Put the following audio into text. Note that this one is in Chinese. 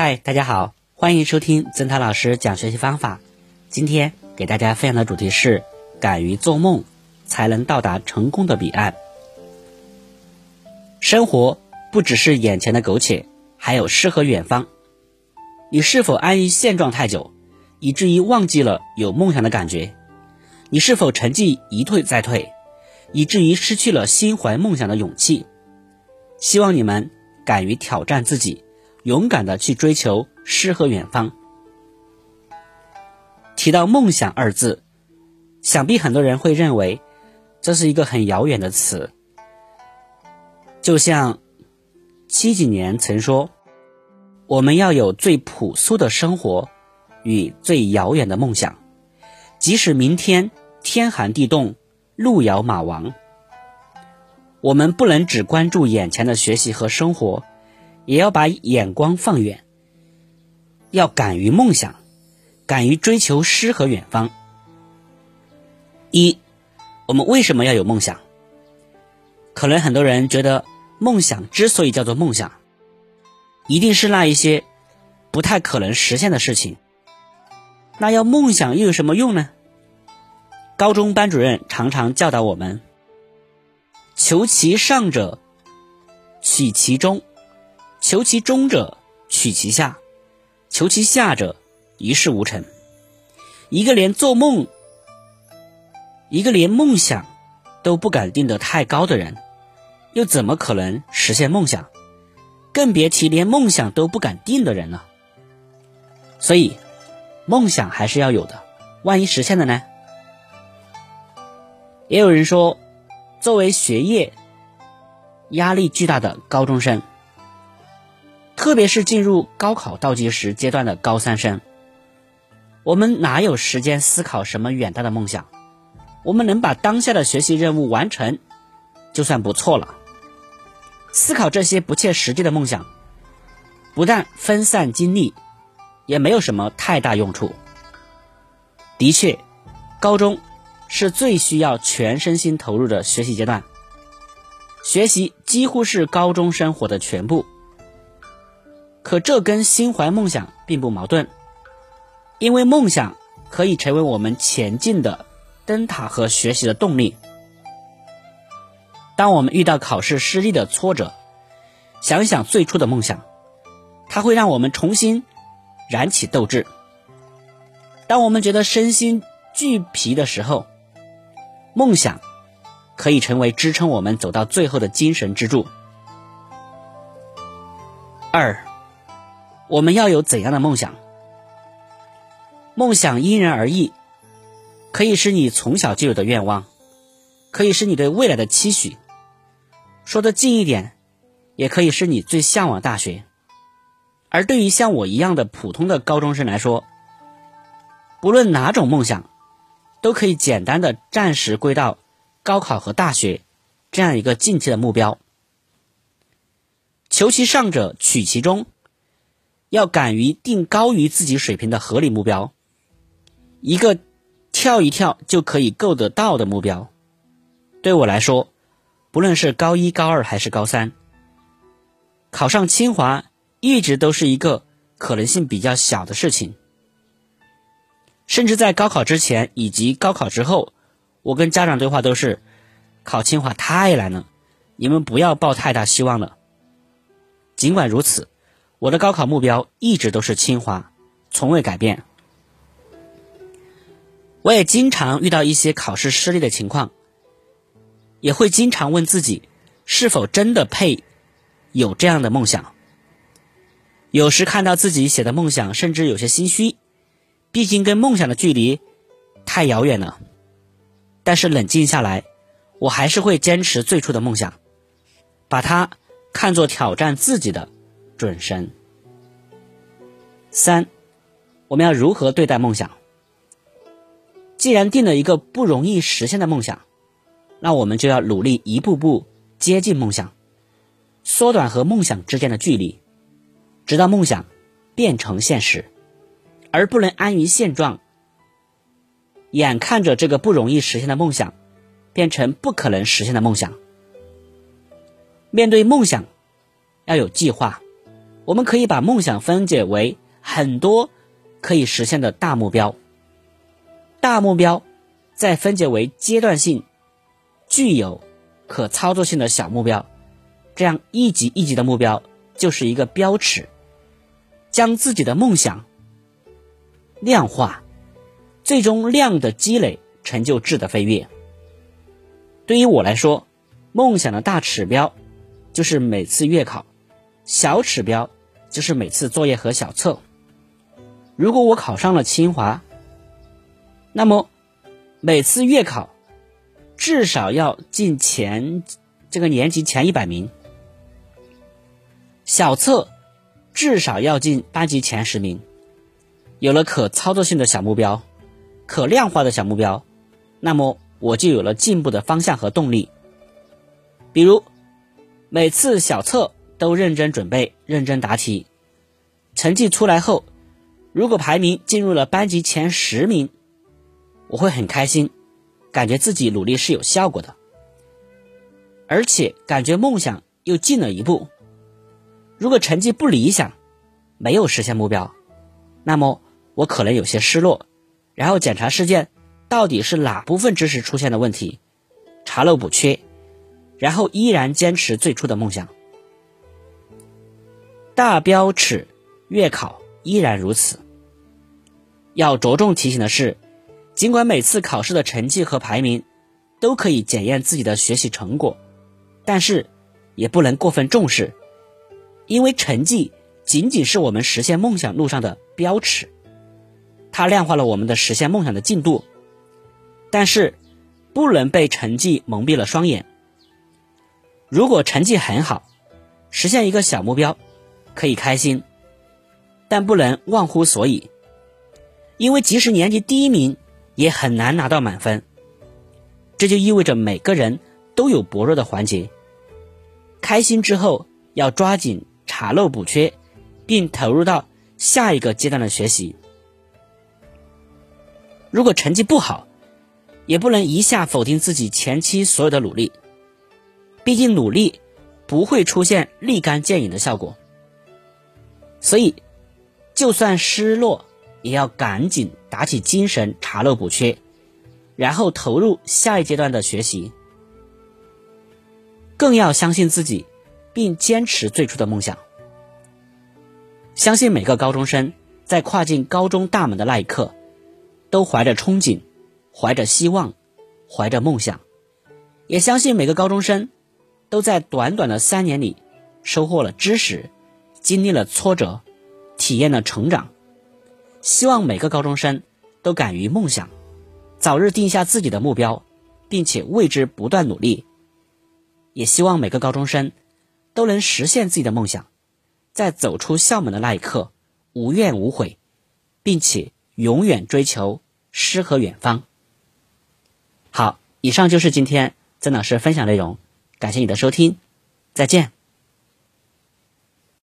嗨，大家好，欢迎收听曾涛老师讲学习方法。今天给大家分享的主题是：敢于做梦，才能到达成功的彼岸。生活不只是眼前的苟且，还有诗和远方。你是否安于现状太久，以至于忘记了有梦想的感觉？你是否成绩一退再退，以至于失去了心怀梦想的勇气？希望你们敢于挑战自己。勇敢的去追求诗和远方。提到梦想二字，想必很多人会认为这是一个很遥远的词。就像七几年曾说：“我们要有最朴素的生活与最遥远的梦想，即使明天天寒地冻、路遥马亡，我们不能只关注眼前的学习和生活。”也要把眼光放远，要敢于梦想，敢于追求诗和远方。一，我们为什么要有梦想？可能很多人觉得，梦想之所以叫做梦想，一定是那一些不太可能实现的事情。那要梦想又有什么用呢？高中班主任常常教导我们：求其上者，取其中。求其中者，取其下；求其下者，一事无成。一个连做梦，一个连梦想都不敢定得太高的人，又怎么可能实现梦想？更别提连梦想都不敢定的人了。所以，梦想还是要有的。万一实现了呢？也有人说，作为学业压力巨大的高中生。特别是进入高考倒计时阶段的高三生，我们哪有时间思考什么远大的梦想？我们能把当下的学习任务完成，就算不错了。思考这些不切实际的梦想，不但分散精力，也没有什么太大用处。的确，高中是最需要全身心投入的学习阶段，学习几乎是高中生活的全部。可这跟心怀梦想并不矛盾，因为梦想可以成为我们前进的灯塔和学习的动力。当我们遇到考试失利的挫折，想想最初的梦想，它会让我们重新燃起斗志。当我们觉得身心俱疲的时候，梦想可以成为支撑我们走到最后的精神支柱。二。我们要有怎样的梦想？梦想因人而异，可以是你从小就有的愿望，可以是你对未来的期许。说的近一点，也可以是你最向往大学。而对于像我一样的普通的高中生来说，不论哪种梦想，都可以简单的暂时归到高考和大学这样一个近期的目标。求其上者，取其中。要敢于定高于自己水平的合理目标，一个跳一跳就可以够得到的目标。对我来说，不论是高一、高二还是高三，考上清华一直都是一个可能性比较小的事情。甚至在高考之前以及高考之后，我跟家长对话都是：考清华太难了，你们不要抱太大希望了。尽管如此。我的高考目标一直都是清华，从未改变。我也经常遇到一些考试失利的情况，也会经常问自己，是否真的配有这样的梦想。有时看到自己写的梦想，甚至有些心虚，毕竟跟梦想的距离太遥远了。但是冷静下来，我还是会坚持最初的梦想，把它看作挑战自己的。准神。三，我们要如何对待梦想？既然定了一个不容易实现的梦想，那我们就要努力一步步接近梦想，缩短和梦想之间的距离，直到梦想变成现实，而不能安于现状，眼看着这个不容易实现的梦想变成不可能实现的梦想。面对梦想，要有计划。我们可以把梦想分解为很多可以实现的大目标，大目标再分解为阶段性、具有可操作性的小目标，这样一级一级的目标就是一个标尺，将自己的梦想量化，最终量的积累成就质的飞跃。对于我来说，梦想的大指标就是每次月考，小指标。就是每次作业和小测，如果我考上了清华，那么每次月考至少要进前这个年级前一百名，小测至少要进班级前十名。有了可操作性的小目标，可量化的小目标，那么我就有了进步的方向和动力。比如每次小测。都认真准备，认真答题。成绩出来后，如果排名进入了班级前十名，我会很开心，感觉自己努力是有效果的，而且感觉梦想又近了一步。如果成绩不理想，没有实现目标，那么我可能有些失落，然后检查事件到底是哪部分知识出现了问题，查漏补缺，然后依然坚持最初的梦想。大标尺月考依然如此。要着重提醒的是，尽管每次考试的成绩和排名都可以检验自己的学习成果，但是也不能过分重视，因为成绩仅仅是我们实现梦想路上的标尺，它量化了我们的实现梦想的进度，但是不能被成绩蒙蔽了双眼。如果成绩很好，实现一个小目标。可以开心，但不能忘乎所以，因为即使年级第一名，也很难拿到满分。这就意味着每个人都有薄弱的环节。开心之后，要抓紧查漏补缺，并投入到下一个阶段的学习。如果成绩不好，也不能一下否定自己前期所有的努力，毕竟努力不会出现立竿见影的效果。所以，就算失落，也要赶紧打起精神查漏补缺，然后投入下一阶段的学习。更要相信自己，并坚持最初的梦想。相信每个高中生在跨进高中大门的那一刻，都怀着憧憬，怀着希望，怀着梦想。也相信每个高中生都在短短的三年里收获了知识。经历了挫折，体验了成长，希望每个高中生都敢于梦想，早日定下自己的目标，并且为之不断努力。也希望每个高中生都能实现自己的梦想，在走出校门的那一刻无怨无悔，并且永远追求诗和远方。好，以上就是今天曾老师分享内容，感谢你的收听，再见。